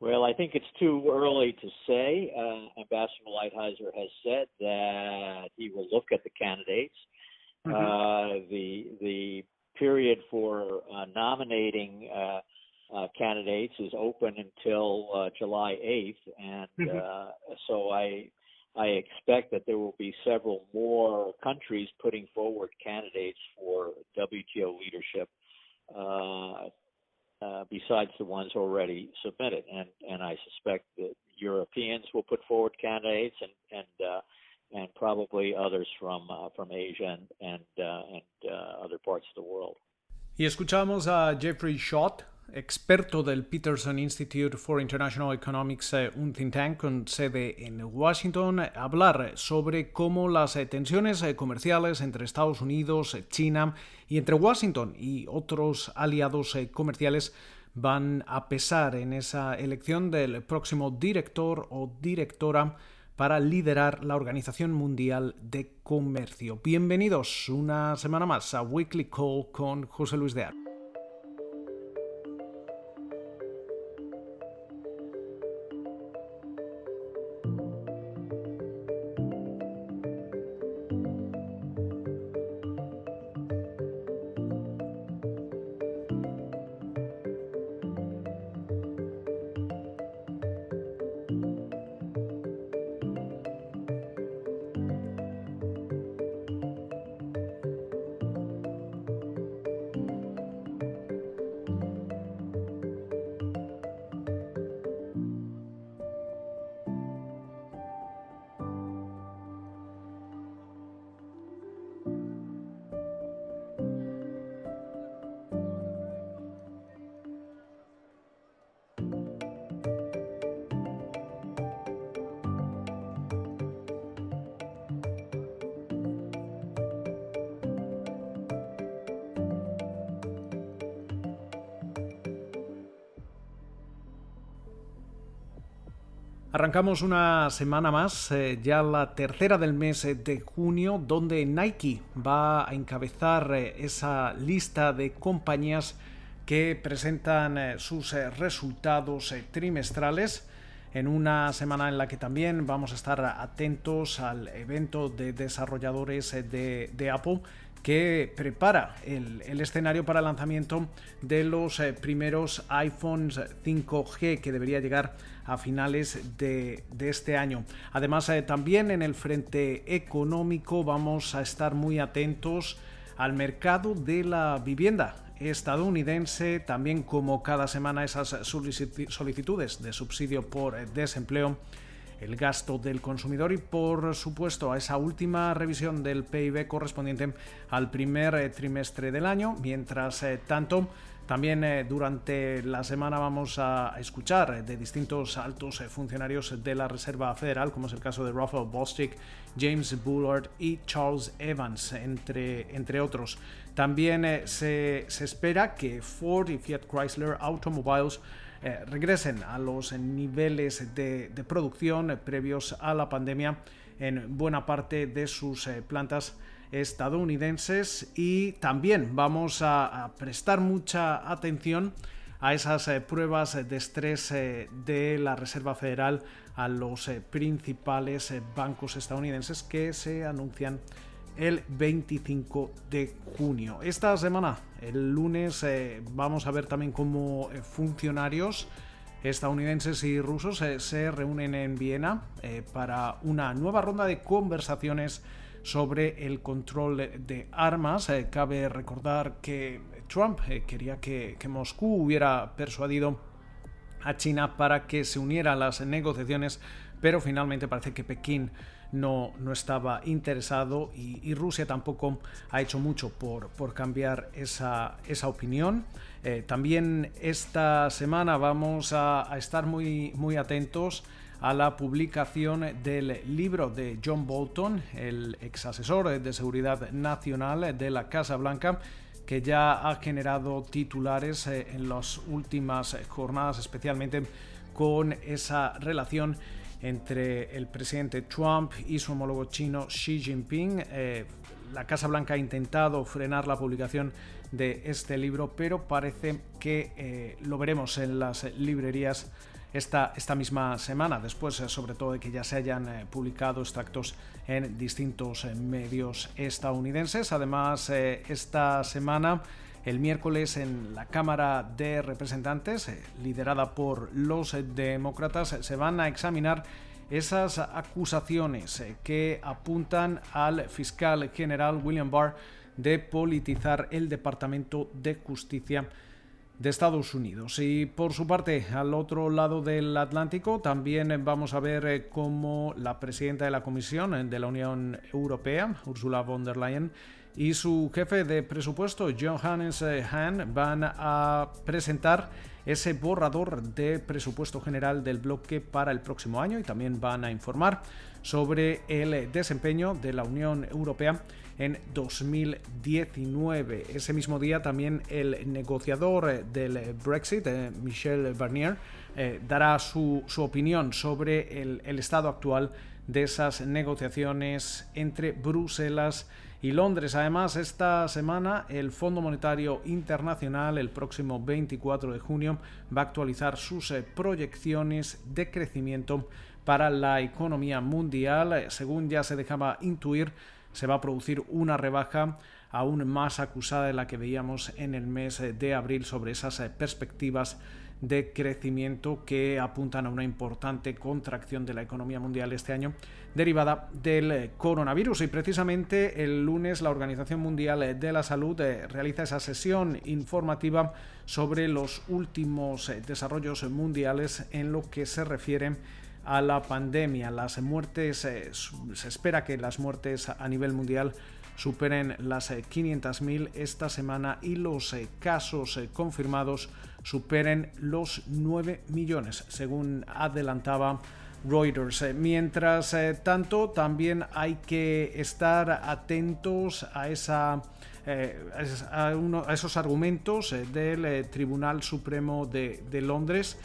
Well, I think it's too early to say. Uh, Ambassador Lighthizer has said that he will look at the candidates. Mm-hmm. Uh, the the period for uh, nominating uh, uh, candidates is open until uh, July 8th, and mm-hmm. uh, so I I expect that there will be several more countries putting forward candidates for WTO leadership uh, besides the ones already submitted, and and I suspect that Europeans will put forward candidates, and and uh, and probably others from uh, from Asia and and, uh, and uh, other parts of the world. Y escuchamos a Jeffrey Schott, experto del Peterson Institute for International Economics, eh, un think tank con sede en Washington, hablar sobre cómo las eh, tensiones eh, comerciales entre Estados Unidos, China y entre Washington y otros aliados comerciales van a pesar en esa elección del próximo director o directora para liderar la Organización Mundial de Comercio. Bienvenidos una semana más a Weekly Call con José Luis de Ar. Arrancamos una semana más, eh, ya la tercera del mes eh, de junio, donde Nike va a encabezar eh, esa lista de compañías que presentan sus resultados trimestrales. En una semana en la que también vamos a estar atentos al evento de desarrolladores de, de Apple que prepara el, escenario para el lanzamiento de los eh, primeros iPhones 5G que debería llegar a finales de, este año. Además, eh, también en el frente económico vamos a estar muy atentos al mercado de la vivienda estadounidense, también como cada semana esas solicitudes de subsidio por eh, desempleo el gasto del consumidor y por supuesto a esa última revisión del PIB correspondiente al primer eh, trimestre del año. Mientras eh, tanto, también eh, durante la semana vamos a escuchar de distintos altos funcionarios de la Reserva Federal, como es el caso de Rafael Bostic, James Bullard y Charles Evans, entre, entre otros. También se, se espera que Ford y Fiat Chrysler Automobiles eh, regresen a los niveles de, producción previos a la pandemia en buena parte de sus eh, plantas estadounidenses. Y también vamos a, prestar mucha atención a esas eh, pruebas de estrés de la Reserva Federal a los principales bancos estadounidenses que se anuncian el 25 de junio. Esta semana, el lunes, eh, vamos a ver también cómo eh, funcionarios estadounidenses y rusos eh, se reúnen en Viena para una nueva ronda de conversaciones sobre el control de armas. cabe recordar que Trump quería que, que Moscú hubiera persuadido a China para que se uniera a las negociaciones, pero finalmente parece que Pekín no, no estaba interesado y, Rusia tampoco ha hecho mucho por, por cambiar esa, esa opinión. Eh, también esta semana vamos a, estar muy, muy atentos a la publicación del libro de John Bolton, el ex asesor de seguridad nacional de la Casa Blanca, que ya ha generado titulares eh, en las últimas jornadas, especialmente con esa relación entre el presidente Trump y su homólogo chino Xi Jinping. Eh, la Casa Blanca ha intentado frenar la publicación de este libro, pero parece que eh, lo veremos en las librerías esta, esta misma semana, después sobre todo de que ya se hayan publicado extractos en distintos medios estadounidenses. Además, esta semana el miércoles en la Cámara de Representantes, liderada por los demócratas, se van a examinar esas acusaciones eh, que apuntan al fiscal general William Barr de politizar el Departamento de Justicia de Estados Unidos. Y por su parte, al otro lado del Atlántico, también vamos a ver eh, cómo la presidenta de la Comisión de la Unión Europea, Ursula von der Leyen, y su jefe de presupuesto, Johannes eh, Hahn, van a presentar ese borrador de presupuesto general del bloque para el próximo año y también van a informar sobre el desempeño de la Unión Europea en 2019. Ese mismo día también el negociador del Brexit, eh, Michel Barnier, eh, dará su, opinión sobre el, el estado actual de esas negociaciones entre Bruselas y Londres. Además, esta semana el Fondo Monetario Internacional, el próximo 24 de junio, va a actualizar sus eh, proyecciones de crecimiento para la economía mundial. Según ya se dejaba intuir, se va a producir una rebaja aún más acusada de la que veíamos en el mes de abril sobre esas eh, perspectivas de crecimiento que apuntan a una importante contracción de la economía mundial este año derivada del eh, coronavirus. Y precisamente el lunes la Organización Mundial de la Salud eh, realiza esa sesión informativa sobre los últimos eh, desarrollos mundiales en lo que se refiere a la pandemia. Las muertes, se espera que las muertes a nivel mundial superen las 500.000 esta semana y los casos confirmados superen los 9 millones, según adelantaba Reuters. Eh, mientras eh, tanto, también hay que estar atentos a esa eh, a, esos argumentos del Tribunal Supremo de, Londres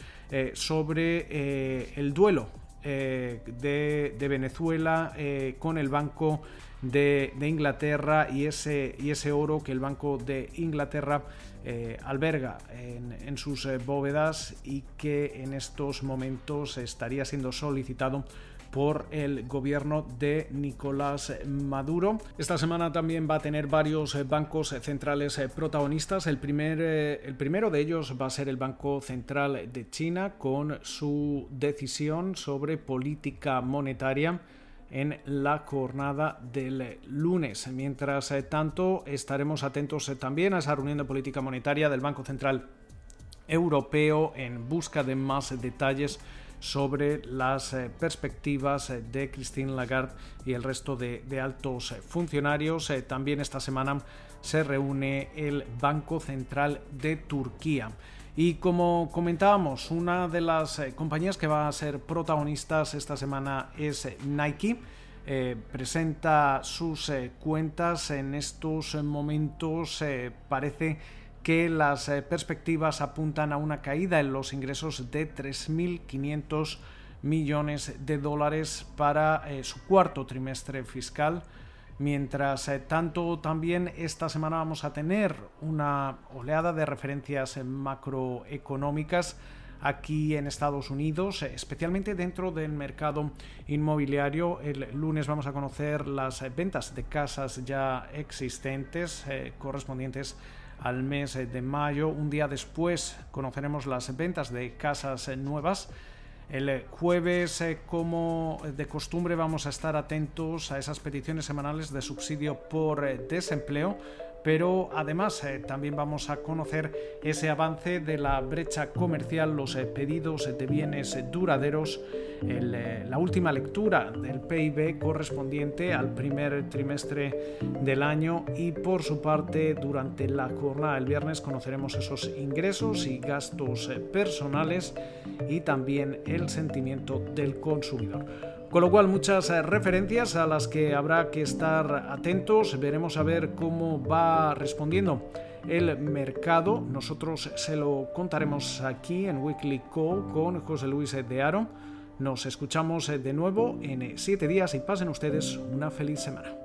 sobre el duelo de, Venezuela con el Banco de, Inglaterra y ese, y ese oro que el Banco de Inglaterra eh, alberga en, sus eh, bóvedas y que en estos momentos estaría siendo solicitado por el gobierno de Nicolás Maduro. Esta semana también va a tener varios eh, bancos centrales protagonistas. El, primer, el primero de ellos va a ser el Banco Central de China con su decisión sobre política monetaria en la jornada del lunes. Mientras eh, tanto, estaremos atentos eh, también a esa reunión de política monetaria del Banco Central Europeo en busca de más detalles sobre las eh, perspectivas de Christine Lagarde y el resto de, de altos funcionarios. También esta semana se reúne el Banco Central de Turquía. Y como comentábamos, una de las eh, compañías que va a ser protagonistas esta semana es eh, Nike. Eh, presenta sus cuentas en estos momentos. parece que las perspectivas apuntan a una caída en los ingresos de 3.500 millones de dólares para su cuarto trimestre fiscal Mientras eh, tanto, también esta semana vamos a tener una oleada de referencias macroeconómicas aquí en Estados Unidos, eh, especialmente dentro del mercado inmobiliario. El lunes vamos a conocer las ventas de casas ya existentes eh, correspondientes al mes de mayo. Un día después conoceremos las ventas de casas nuevas el jueves, eh, como de costumbre, vamos a estar atentos a esas peticiones semanales de subsidio por eh, desempleo pero además eh, también vamos a conocer ese avance de la brecha comercial, los eh, pedidos de bienes duraderos, eh, la última lectura del PIB correspondiente al primer trimestre del año y por su parte durante la jornada del viernes conoceremos esos ingresos y gastos personales y también el sentimiento del consumidor. Con lo cual, muchas eh, referencias a las que habrá que estar atentos. Veremos a ver cómo va respondiendo el mercado. Nosotros se lo contaremos aquí en Weekly Call con José Luis de Aro. Nos escuchamos eh, de nuevo en eh, siete días y pasen ustedes una feliz semana.